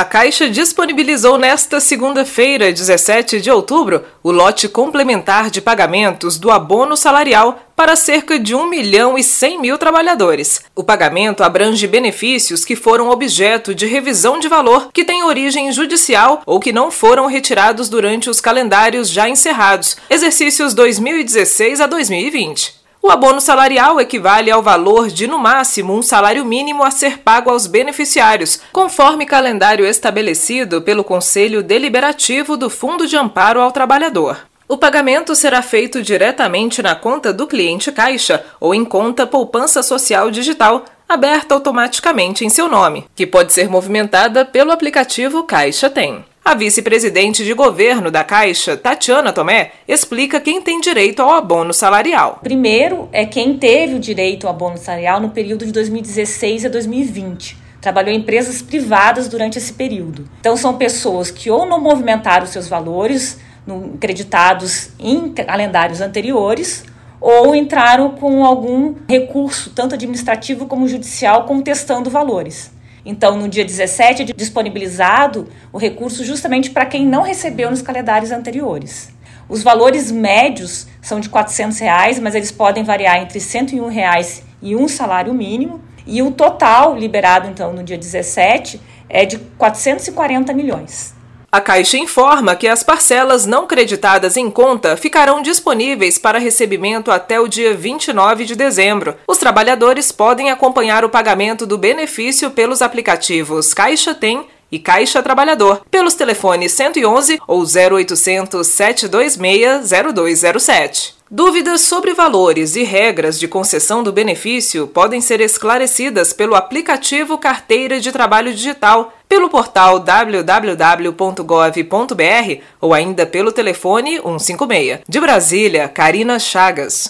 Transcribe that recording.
A Caixa disponibilizou nesta segunda-feira, 17 de outubro, o lote complementar de pagamentos do abono salarial para cerca de 1 milhão e 100 mil trabalhadores. O pagamento abrange benefícios que foram objeto de revisão de valor, que têm origem judicial ou que não foram retirados durante os calendários já encerrados, exercícios 2016 a 2020. O abono salarial equivale ao valor de, no máximo, um salário mínimo a ser pago aos beneficiários, conforme calendário estabelecido pelo Conselho Deliberativo do Fundo de Amparo ao Trabalhador. O pagamento será feito diretamente na conta do cliente Caixa ou em conta Poupança Social Digital, aberta automaticamente em seu nome, que pode ser movimentada pelo aplicativo Caixa Tem. A vice-presidente de governo da Caixa, Tatiana Tomé, explica quem tem direito ao abono salarial. Primeiro é quem teve o direito ao abono salarial no período de 2016 a 2020 trabalhou em empresas privadas durante esse período. Então, são pessoas que ou não movimentaram seus valores no, creditados em calendários anteriores, ou entraram com algum recurso, tanto administrativo como judicial, contestando valores. Então, no dia 17 é disponibilizado o recurso justamente para quem não recebeu nos calendários anteriores. Os valores médios são de 400 reais, mas eles podem variar entre 101 reais e um salário mínimo. E o total liberado, então, no dia 17 é de 440 milhões. A Caixa informa que as parcelas não creditadas em conta ficarão disponíveis para recebimento até o dia 29 de dezembro. Os trabalhadores podem acompanhar o pagamento do benefício pelos aplicativos Caixa Tem e Caixa Trabalhador, pelos telefones 111 ou 0800 726 0207. Dúvidas sobre valores e regras de concessão do benefício podem ser esclarecidas pelo aplicativo Carteira de Trabalho Digital, pelo portal www.gov.br ou ainda pelo telefone 156. De Brasília, Karina Chagas.